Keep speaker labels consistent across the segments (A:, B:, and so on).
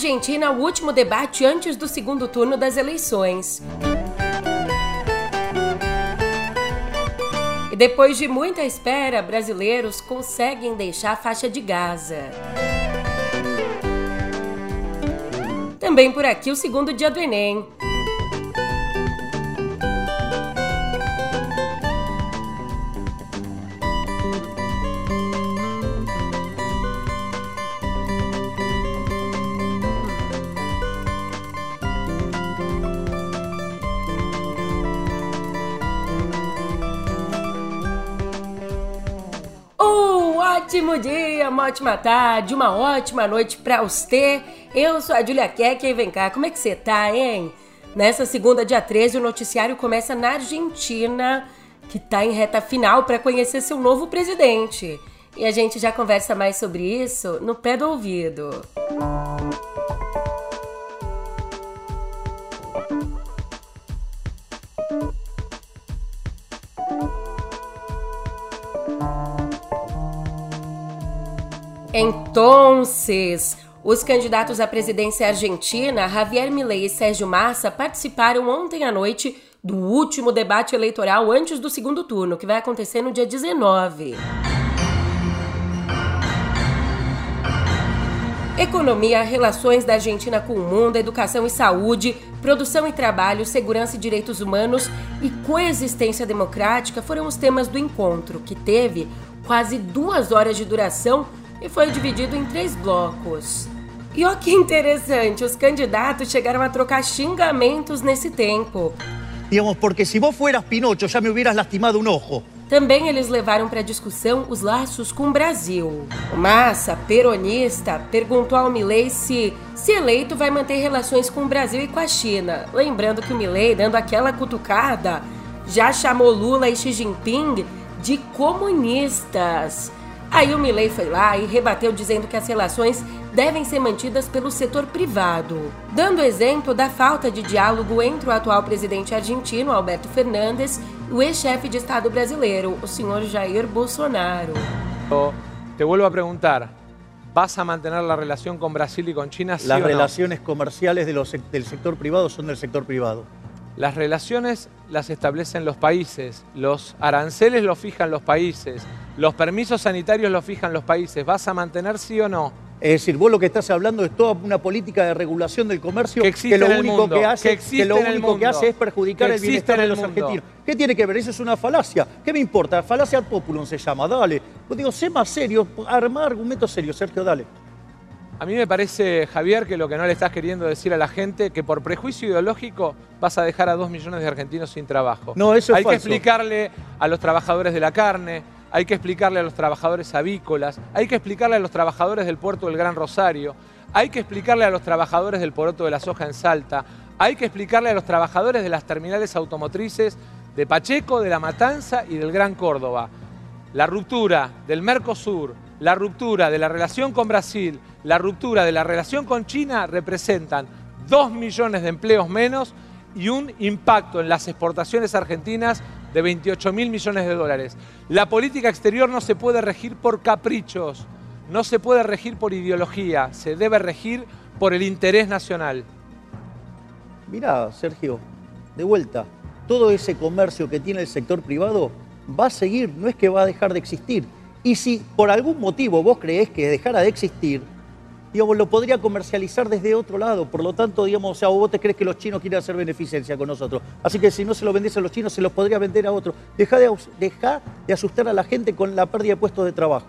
A: Argentina, o último debate antes do segundo turno das eleições. E depois de muita espera, brasileiros conseguem deixar a faixa de Gaza. Também por aqui o segundo dia do Enem. Ótimo dia, uma ótima tarde, uma ótima noite para você. Eu sou a Julia Keck e vem cá, como é que você tá, hein? Nessa segunda, dia 13, o noticiário começa na Argentina, que tá em reta final para conhecer seu novo presidente. E a gente já conversa mais sobre isso no pé do ouvido. Música Então, os candidatos à presidência argentina, Javier Milei e Sérgio Massa, participaram ontem à noite do último debate eleitoral antes do segundo turno, que vai acontecer no dia 19. Economia, relações da Argentina com o mundo, educação e saúde, produção e trabalho, segurança e direitos humanos e coexistência democrática foram os temas do encontro, que teve quase duas horas de duração e foi dividido em três blocos. E olha que interessante, os candidatos chegaram a trocar xingamentos nesse tempo.
B: Digamos, porque se vos fueras Pinocho já me hubieras lastimado um ojo.
A: Também eles levaram para discussão os laços com o Brasil. O Massa, peronista, perguntou ao Milei se, se eleito, vai manter relações com o Brasil e com a China. Lembrando que o Milei, dando aquela cutucada, já chamou Lula e Xi Jinping de comunistas. Aí o Milley foi lá e rebateu dizendo que as relações devem ser mantidas pelo setor privado, dando exemplo da falta de diálogo entre o atual presidente argentino, Alberto Fernandes, e o ex-chefe de Estado brasileiro, o senhor Jair Bolsonaro.
C: Te vuelvo a perguntar, ¿vas a mantener a relação com Brasil e com China?
B: ¿sí Las relaciones comerciales de los, del sector privado son del sector privado.
C: Las relaciones las establecen los países, los aranceles los fijan los países, los permisos sanitarios los fijan los países. ¿Vas a mantener sí o no?
B: Es decir, vos lo que estás hablando es toda una política de regulación del comercio que, lo único que hace, que, lo único que hace es perjudicar el bienestar de los argentinos. ¿Qué tiene que ver? Eso es una falacia. ¿Qué me importa? Falacia populum se llama, dale. Pues digo, sé más serio, arma argumentos serios, Sergio, dale.
C: A mí me parece, Javier, que lo que no le estás queriendo decir a la gente, que por prejuicio ideológico vas a dejar a dos millones de argentinos sin trabajo.
B: No, eso es
C: Hay que explicarle a los trabajadores de la carne, hay que explicarle a los trabajadores avícolas, hay que explicarle a los trabajadores del puerto del Gran Rosario, hay que explicarle a los trabajadores del poroto de la soja en Salta, hay que explicarle a los trabajadores de las terminales automotrices de Pacheco, de La Matanza y del Gran Córdoba. La ruptura del Mercosur, la ruptura de la relación con Brasil, la ruptura de la relación con China representan 2 millones de empleos menos y un impacto en las exportaciones argentinas de 28 mil millones de dólares. La política exterior no se puede regir por caprichos, no se puede regir por ideología, se debe regir por el interés nacional.
B: Mirá, Sergio, de vuelta, todo ese comercio que tiene el sector privado va a seguir, no es que va a dejar de existir y si por algún motivo vos creés que dejara de existir, digamos, lo podría comercializar desde otro lado. Por lo tanto, digamos, o sea, vos te crees que los chinos quieren hacer beneficencia con nosotros. Así que si no se lo vendés a los chinos, se los podría vender a otros. Deja de, deja de asustar a la gente con la pérdida de puestos de trabajo.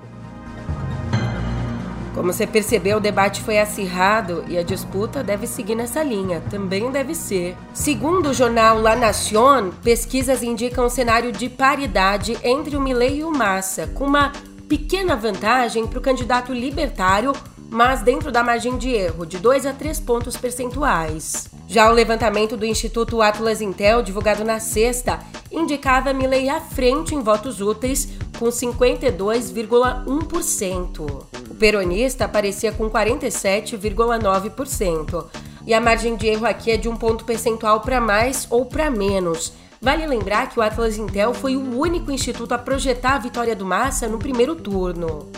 A: Como você percebeu, o debate foi acirrado e a disputa deve seguir nessa linha, também deve ser. Segundo o jornal La Nación, pesquisas indicam um cenário de paridade entre o Milei e o Massa, com uma pequena vantagem para o candidato libertário, mas dentro da margem de erro, de 2 a 3 pontos percentuais. Já o levantamento do Instituto Atlas Intel, divulgado na sexta, indicava Milley à frente em votos úteis, com 52,1%. O peronista aparecia com 47,9%. E a margem de erro aqui é de um ponto percentual para mais ou para menos. Vale lembrar que o Atlas Intel foi o único instituto a projetar a vitória do Massa no primeiro turno.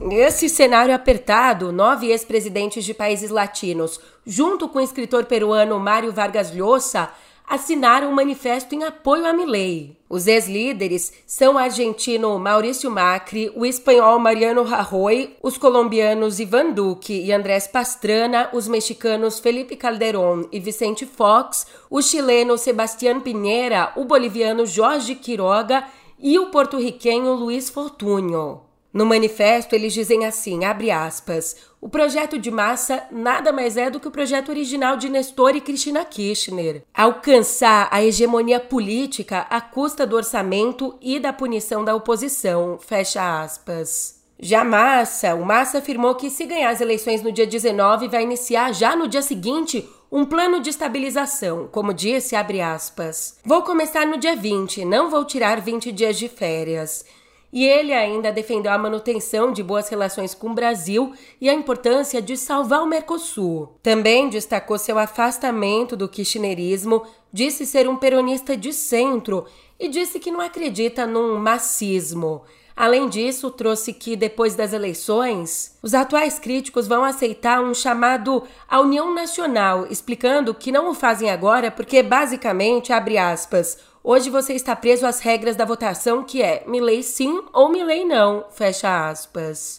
A: Nesse cenário apertado, nove ex-presidentes de países latinos, junto com o escritor peruano Mário Vargas Llosa, assinaram um manifesto em apoio a Milei. Os ex-líderes são o argentino Maurício Macri, o espanhol Mariano Rajoy, os colombianos Ivan Duque e Andrés Pastrana, os mexicanos Felipe Calderón e Vicente Fox, o chileno Sebastián Pinheira, o boliviano Jorge Quiroga e o porto-riquenho Luiz Fortunho. No manifesto, eles dizem assim, abre aspas, o projeto de massa nada mais é do que o projeto original de Nestor e Cristina Kirchner. Alcançar a hegemonia política à custa do orçamento e da punição da oposição, fecha aspas. Já Massa, o Massa afirmou que se ganhar as eleições no dia 19, vai iniciar já no dia seguinte um plano de estabilização, como disse, abre aspas. Vou começar no dia 20, não vou tirar 20 dias de férias. E ele ainda defendeu a manutenção de boas relações com o Brasil e a importância de salvar o Mercosul. Também destacou seu afastamento do kirchnerismo, disse ser um peronista de centro e disse que não acredita num macismo. Além disso, trouxe que depois das eleições, os atuais críticos vão aceitar um chamado à União Nacional, explicando que não o fazem agora porque basicamente, abre aspas, Hoje você está preso às regras da votação que é Milley sim ou Milley não, fecha aspas.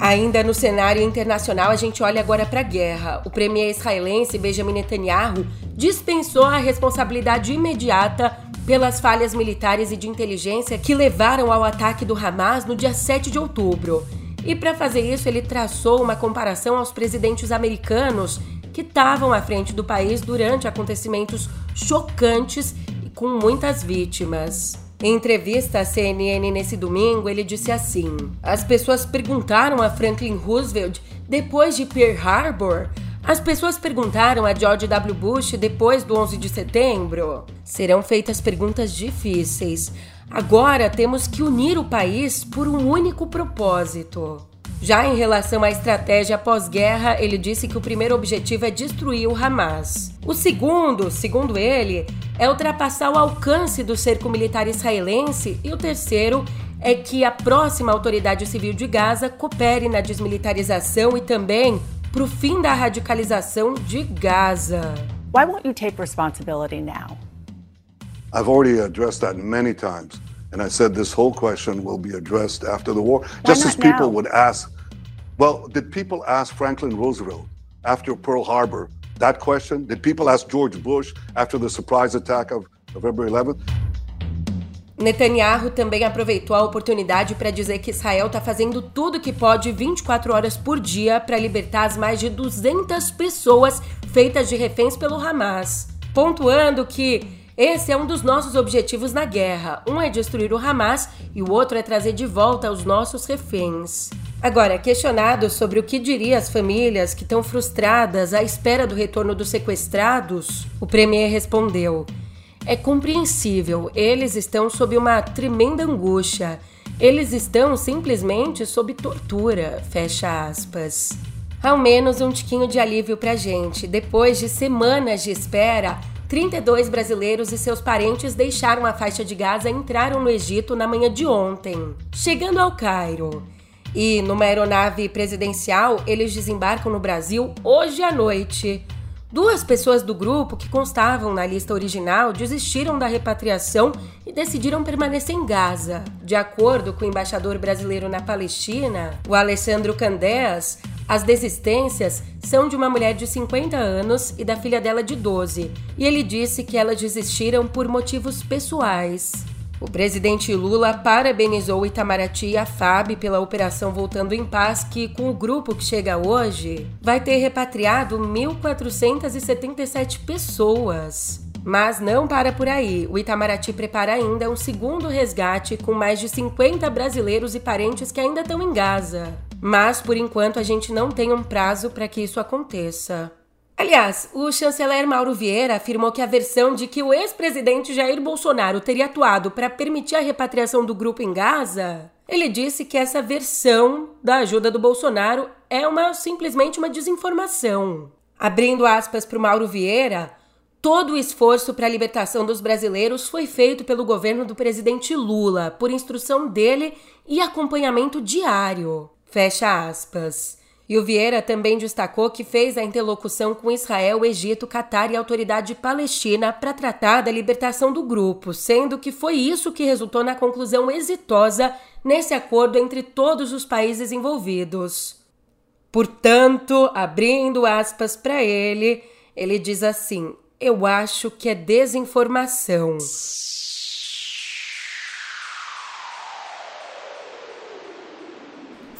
A: Ainda no cenário internacional, a gente olha agora para a guerra. O premier israelense Benjamin Netanyahu dispensou a responsabilidade imediata pelas falhas militares e de inteligência que levaram ao ataque do Hamas no dia 7 de outubro. E para fazer isso, ele traçou uma comparação aos presidentes americanos que estavam à frente do país durante acontecimentos chocantes e com muitas vítimas. Em entrevista à CNN nesse domingo, ele disse assim: As pessoas perguntaram a Franklin Roosevelt depois de Pearl Harbor. As pessoas perguntaram a George W. Bush depois do 11 de setembro. Serão feitas perguntas difíceis. Agora temos que unir o país por um único propósito. Já em relação à estratégia pós-guerra, ele disse que o primeiro objetivo é destruir o Hamas. O segundo, segundo ele, é ultrapassar o alcance do cerco militar israelense e o terceiro é que a próxima autoridade civil de Gaza coopere na desmilitarização e também para o fim da radicalização de Gaza.
D: Why won't you take responsibility now?
E: I've already addressed that many times. And I said this whole question will be addressed after the war, Why just as people now? would ask. Well, did people ask Franklin Roosevelt after Pearl Harbor that question? Did people ask George Bush after the surprise attack of November 11th?
A: Netanyahu também aproveitou a oportunidade para dizer que Israel está fazendo tudo que pode 24 horas por dia para libertar as mais de 200 pessoas feitas de reféns pelo Hamas, pontuando que esse é um dos nossos objetivos na guerra. Um é destruir o Hamas e o outro é trazer de volta os nossos reféns. Agora, questionado sobre o que diria as famílias que estão frustradas à espera do retorno dos sequestrados, o premier respondeu: É compreensível, eles estão sob uma tremenda angústia. Eles estão simplesmente sob tortura. Fecha aspas. Ao menos um tiquinho de alívio pra gente. Depois de semanas de espera, 32 brasileiros e seus parentes deixaram a faixa de Gaza e entraram no Egito na manhã de ontem, chegando ao Cairo. E numa aeronave presidencial, eles desembarcam no Brasil hoje à noite. Duas pessoas do grupo que constavam na lista original desistiram da repatriação e decidiram permanecer em Gaza. De acordo com o embaixador brasileiro na Palestina, o Alessandro Candéas, as desistências são de uma mulher de 50 anos e da filha dela de 12, e ele disse que elas desistiram por motivos pessoais. O presidente Lula parabenizou Itamaraty e a FAB pela operação Voltando em Paz, que, com o grupo que chega hoje, vai ter repatriado 1.477 pessoas. Mas não para por aí. O Itamaraty prepara ainda um segundo resgate com mais de 50 brasileiros e parentes que ainda estão em Gaza. Mas, por enquanto, a gente não tem um prazo para que isso aconteça. Aliás, o chanceler Mauro Vieira afirmou que a versão de que o ex-presidente Jair Bolsonaro teria atuado para permitir a repatriação do grupo em Gaza, ele disse que essa versão da ajuda do Bolsonaro é uma simplesmente uma desinformação. Abrindo aspas para o Mauro Vieira, Todo o esforço para a libertação dos brasileiros foi feito pelo governo do presidente Lula, por instrução dele e acompanhamento diário. Fecha aspas. E o Vieira também destacou que fez a interlocução com Israel, Egito, Catar e Autoridade Palestina para tratar da libertação do grupo, sendo que foi isso que resultou na conclusão exitosa nesse acordo entre todos os países envolvidos. Portanto, abrindo aspas para ele, ele diz assim: Eu acho que é desinformação.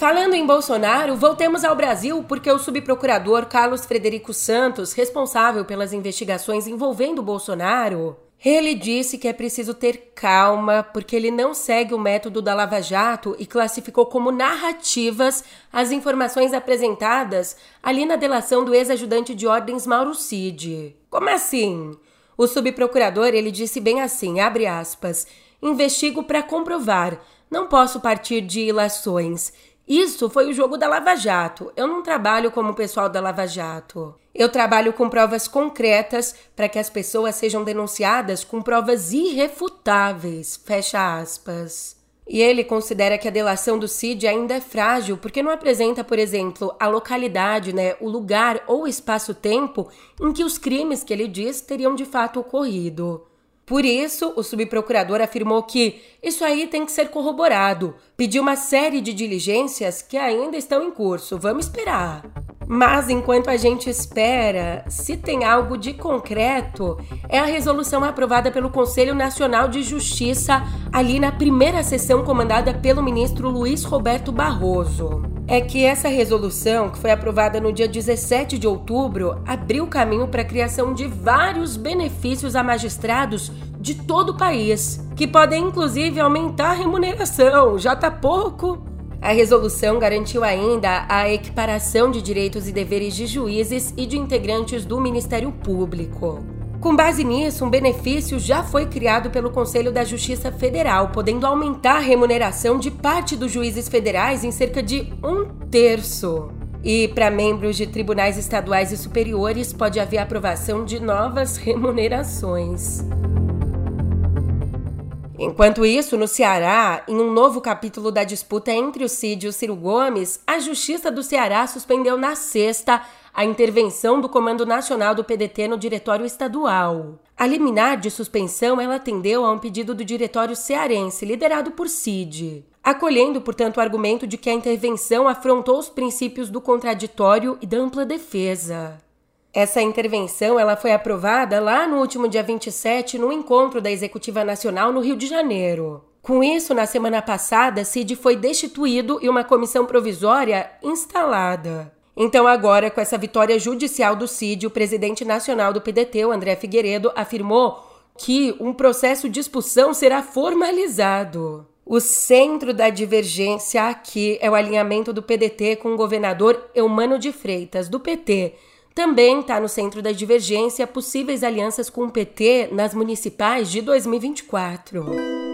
A: Falando em Bolsonaro, voltemos ao Brasil porque o subprocurador Carlos Frederico Santos, responsável pelas investigações envolvendo Bolsonaro, ele disse que é preciso ter calma porque ele não segue o método da Lava Jato e classificou como narrativas as informações apresentadas ali na delação do ex-ajudante de ordens Mauro Cid. Como assim? O subprocurador ele disse bem assim, abre aspas, investigo para comprovar, não posso partir de ilações. Isso foi o jogo da Lava Jato. Eu não trabalho como o pessoal da Lava Jato. Eu trabalho com provas concretas para que as pessoas sejam denunciadas com provas irrefutáveis. Fecha aspas. E ele considera que a delação do Cid ainda é frágil porque não apresenta, por exemplo, a localidade, né, o lugar ou espaço-tempo em que os crimes que ele diz teriam de fato ocorrido. Por isso, o subprocurador afirmou que isso aí tem que ser corroborado. Pediu uma série de diligências que ainda estão em curso. Vamos esperar. Mas enquanto a gente espera, se tem algo de concreto, é a resolução aprovada pelo Conselho Nacional de Justiça ali na primeira sessão comandada pelo ministro Luiz Roberto Barroso é que essa resolução, que foi aprovada no dia 17 de outubro, abriu caminho para a criação de vários benefícios a magistrados de todo o país, que podem inclusive aumentar a remuneração, já tá pouco. A resolução garantiu ainda a equiparação de direitos e deveres de juízes e de integrantes do Ministério Público. Com base nisso, um benefício já foi criado pelo Conselho da Justiça Federal, podendo aumentar a remuneração de parte dos juízes federais em cerca de um terço. E para membros de tribunais estaduais e superiores, pode haver aprovação de novas remunerações. Enquanto isso, no Ceará, em um novo capítulo da disputa entre o Cid e o Ciro Gomes, a Justiça do Ceará suspendeu na sexta a intervenção do Comando Nacional do PDT no Diretório Estadual. A liminar de suspensão ela atendeu a um pedido do Diretório Cearense, liderado por Cid, acolhendo, portanto, o argumento de que a intervenção afrontou os princípios do contraditório e da ampla defesa. Essa intervenção ela foi aprovada lá no último dia 27 no encontro da Executiva Nacional no Rio de Janeiro. Com isso, na semana passada, Cid foi destituído e uma comissão provisória instalada. Então, agora, com essa vitória judicial do CID, o presidente nacional do PDT, o André Figueiredo, afirmou que um processo de expulsão será formalizado. O centro da divergência aqui é o alinhamento do PDT com o governador Eumano de Freitas, do PT. Também está no centro da divergência possíveis alianças com o PT nas municipais de 2024.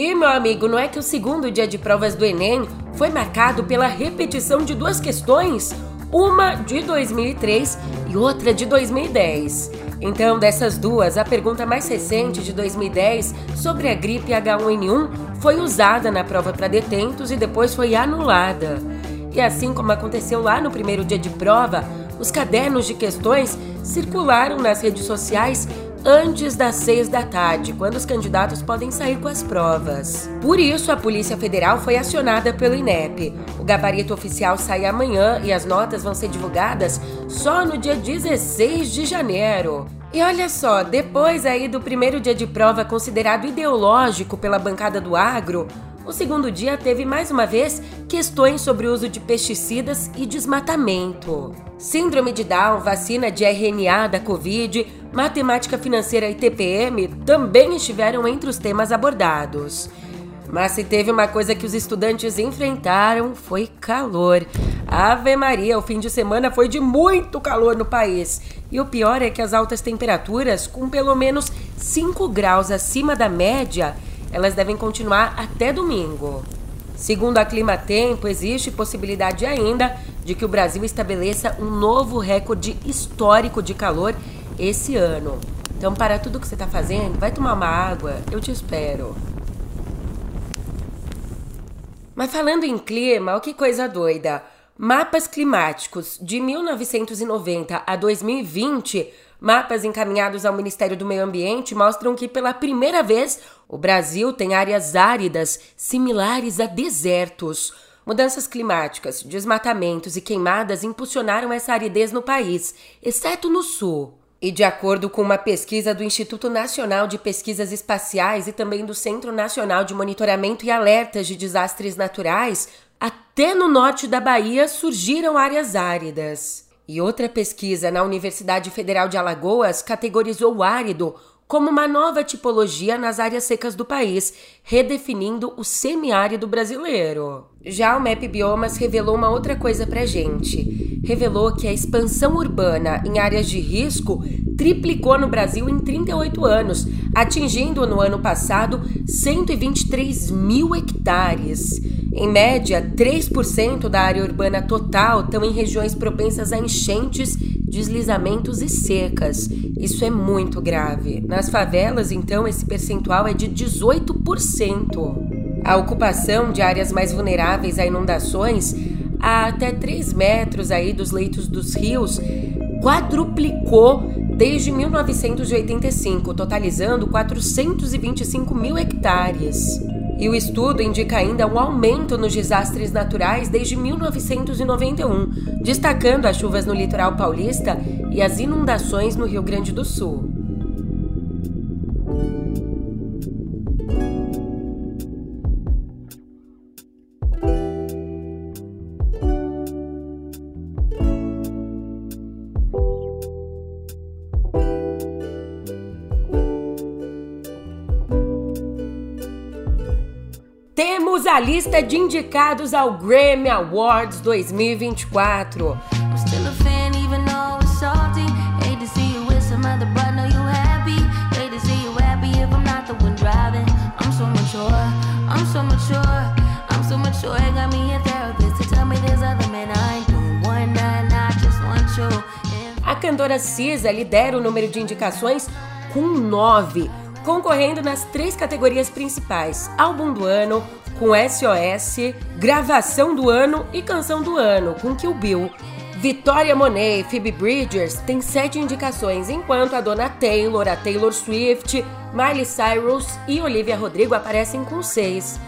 A: E, meu amigo, não é que o segundo dia de provas do Enem foi marcado pela repetição de duas questões? Uma de 2003 e outra de 2010. Então, dessas duas, a pergunta mais recente de 2010 sobre a gripe H1N1 foi usada na prova para detentos e depois foi anulada. E assim como aconteceu lá no primeiro dia de prova, os cadernos de questões circularam nas redes sociais antes das seis da tarde, quando os candidatos podem sair com as provas. Por isso, a Polícia Federal foi acionada pelo INEP. O gabarito oficial sai amanhã e as notas vão ser divulgadas só no dia 16 de janeiro. E olha só, depois aí do primeiro dia de prova considerado ideológico pela bancada do agro, o segundo dia teve mais uma vez questões sobre o uso de pesticidas e desmatamento. Síndrome de Down, vacina de RNA da Covid, matemática financeira e TPM também estiveram entre os temas abordados. Mas se teve uma coisa que os estudantes enfrentaram foi calor. Ave Maria, o fim de semana foi de muito calor no país. E o pior é que as altas temperaturas, com pelo menos 5 graus acima da média, elas devem continuar até domingo. Segundo a Clima Tempo, existe possibilidade ainda de que o Brasil estabeleça um novo recorde histórico de calor esse ano. Então, para tudo que você está fazendo, vai tomar uma água, eu te espero. Mas falando em clima, olha que coisa doida. Mapas climáticos de 1990 a 2020, mapas encaminhados ao Ministério do Meio Ambiente, mostram que pela primeira vez o Brasil tem áreas áridas similares a desertos. Mudanças climáticas, desmatamentos e queimadas impulsionaram essa aridez no país, exceto no sul. E de acordo com uma pesquisa do Instituto Nacional de Pesquisas Espaciais e também do Centro Nacional de Monitoramento e Alertas de Desastres Naturais, até no norte da Bahia surgiram áreas áridas. E outra pesquisa na Universidade Federal de Alagoas categorizou árido como uma nova tipologia nas áreas secas do país, redefinindo o semiárido brasileiro. Já o Map Biomas revelou uma outra coisa pra gente. Revelou que a expansão urbana em áreas de risco triplicou no Brasil em 38 anos, atingindo no ano passado 123 mil hectares. Em média, 3% da área urbana total estão em regiões propensas a enchentes, deslizamentos e secas. Isso é muito grave. Nas favelas, então, esse percentual é de 18%. A ocupação de áreas mais vulneráveis a inundações, a até 3 metros aí dos leitos dos rios, quadruplicou desde 1985, totalizando 425 mil hectares. E o estudo indica ainda um aumento nos desastres naturais desde 1991, destacando as chuvas no litoral paulista e as inundações no Rio Grande do Sul. A lista de indicados ao Grammy Awards 2024. A cantora Cisa lidera o número de indicações com nove concorrendo nas três categorias principais: álbum do ano, com SOS, gravação do ano e canção do ano, com Kill Bill. Vitória Monet e Phoebe Bridgers têm sete indicações, enquanto a Dona Taylor, a Taylor Swift, Miley Cyrus e Olivia Rodrigo aparecem com seis.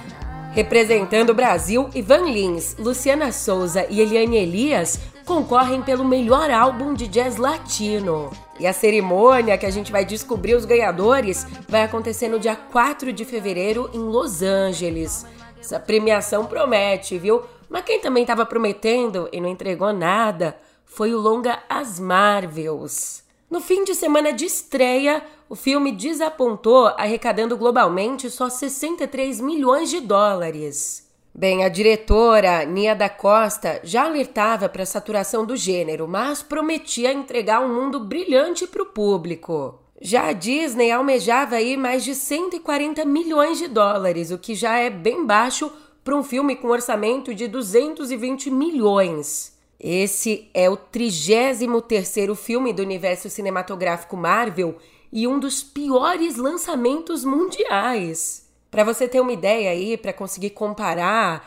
A: Representando o Brasil, Ivan Lins, Luciana Souza e Eliane Elias concorrem pelo melhor álbum de jazz latino. E a cerimônia que a gente vai descobrir os ganhadores vai acontecer no dia 4 de fevereiro em Los Angeles. Essa premiação promete, viu? Mas quem também estava prometendo e não entregou nada foi o longa As Marvels. No fim de semana de estreia, o filme desapontou, arrecadando globalmente só 63 milhões de dólares. Bem, a diretora Nia da Costa já alertava para a saturação do gênero, mas prometia entregar um mundo brilhante para o público. Já a Disney almejava aí mais de 140 milhões de dólares, o que já é bem baixo para um filme com orçamento de 220 milhões. Esse é o 33º filme do universo cinematográfico Marvel e um dos piores lançamentos mundiais. Para você ter uma ideia aí, para conseguir comparar,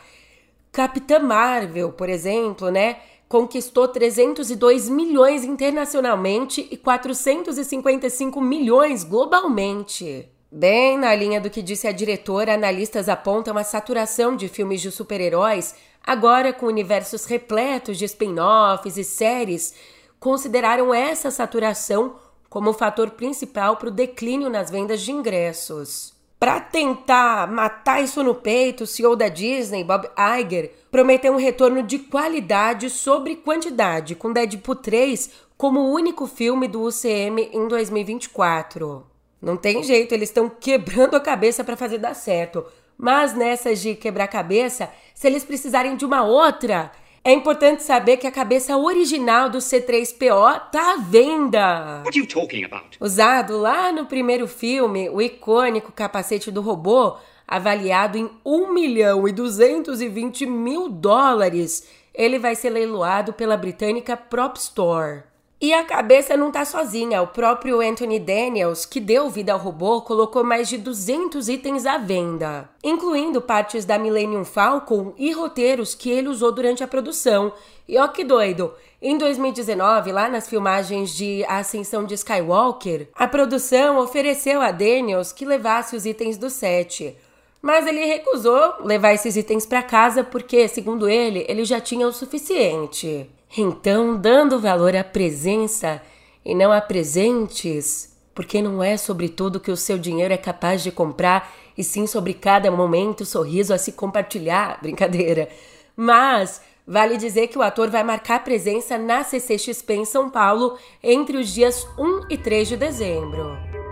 A: Capitã Marvel, por exemplo, né, conquistou 302 milhões internacionalmente e 455 milhões globalmente. Bem na linha do que disse a diretora, analistas apontam a saturação de filmes de super-heróis Agora, com universos repletos de spin-offs e séries, consideraram essa saturação como o fator principal para o declínio nas vendas de ingressos. Para tentar matar isso no peito, o CEO da Disney, Bob Iger, prometeu um retorno de qualidade sobre quantidade, com Deadpool 3 como o único filme do UCM em 2024. Não tem jeito, eles estão quebrando a cabeça para fazer dar certo. Mas nessas de quebrar-cabeça, se eles precisarem de uma outra, é importante saber que a cabeça original do C3PO tá à venda. What are you talking about? Usado lá no primeiro filme, o icônico capacete do robô avaliado em 1 milhão e 220 mil dólares, ele vai ser leiloado pela britânica Prop Store. E a cabeça não tá sozinha. O próprio Anthony Daniels, que deu vida ao robô, colocou mais de 200 itens à venda, incluindo partes da Millennium Falcon e roteiros que ele usou durante a produção. E ó que doido! Em 2019, lá nas filmagens de A Ascensão de Skywalker, a produção ofereceu a Daniels que levasse os itens do set. Mas ele recusou levar esses itens para casa porque, segundo ele, ele já tinha o suficiente. Então, dando valor à presença e não a presentes, porque não é sobre tudo que o seu dinheiro é capaz de comprar, e sim sobre cada momento, sorriso a se compartilhar, brincadeira. Mas vale dizer que o ator vai marcar presença na CCXP em São Paulo entre os dias 1 e 3 de dezembro.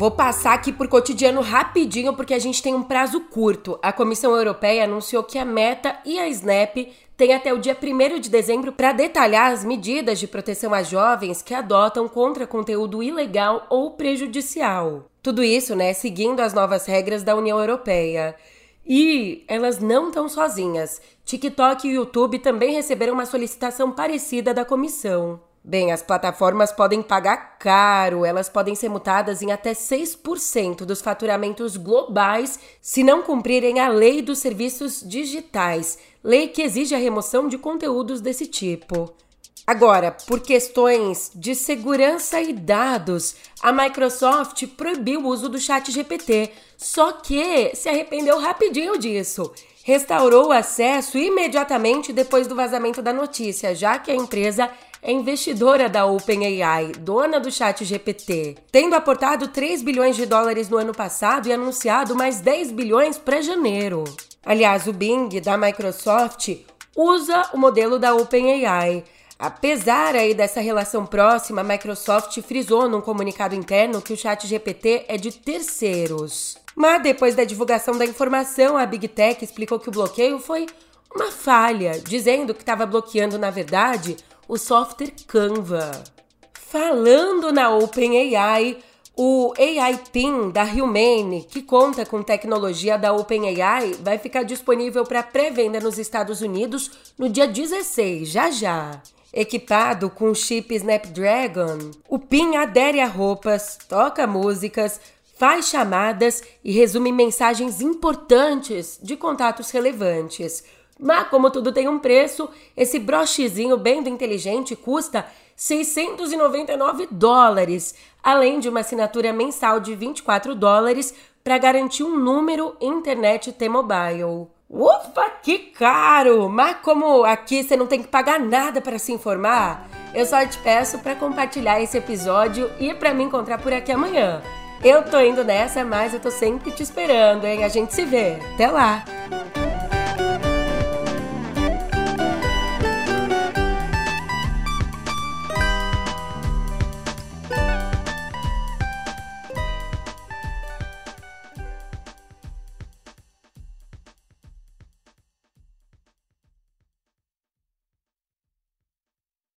A: Vou passar aqui por cotidiano rapidinho porque a gente tem um prazo curto. A Comissão Europeia anunciou que a Meta e a Snap têm até o dia 1 de dezembro para detalhar as medidas de proteção a jovens que adotam contra conteúdo ilegal ou prejudicial. Tudo isso, né, seguindo as novas regras da União Europeia. E elas não estão sozinhas. TikTok e YouTube também receberam uma solicitação parecida da comissão. Bem, as plataformas podem pagar caro, elas podem ser multadas em até 6% dos faturamentos globais se não cumprirem a lei dos serviços digitais, lei que exige a remoção de conteúdos desse tipo. Agora, por questões de segurança e dados, a Microsoft proibiu o uso do Chat GPT, só que se arrependeu rapidinho disso. Restaurou o acesso imediatamente depois do vazamento da notícia, já que a empresa é investidora da OpenAI, dona do chat GPT, tendo aportado 3 bilhões de dólares no ano passado e anunciado mais 10 bilhões para janeiro. Aliás, o Bing da Microsoft usa o modelo da OpenAI. Apesar aí dessa relação próxima, a Microsoft frisou num comunicado interno que o chat GPT é de terceiros. Mas depois da divulgação da informação, a Big Tech explicou que o bloqueio foi uma falha, dizendo que estava bloqueando, na verdade, o software Canva. Falando na OpenAI, o AI Pin da Humane, que conta com tecnologia da OpenAI, vai ficar disponível para pré-venda nos Estados Unidos no dia 16, já já. Equipado com chip Snapdragon, o PIN adere a roupas, toca músicas, faz chamadas e resume mensagens importantes de contatos relevantes. Mas como tudo tem um preço, esse brochezinho bem do inteligente custa 699 dólares, além de uma assinatura mensal de 24 dólares para garantir um número internet T-Mobile. Ufa, que caro! Mas como aqui você não tem que pagar nada para se informar, eu só te peço para compartilhar esse episódio e para me encontrar por aqui amanhã. Eu tô indo nessa, mas eu tô sempre te esperando, hein? A gente se vê. Até lá!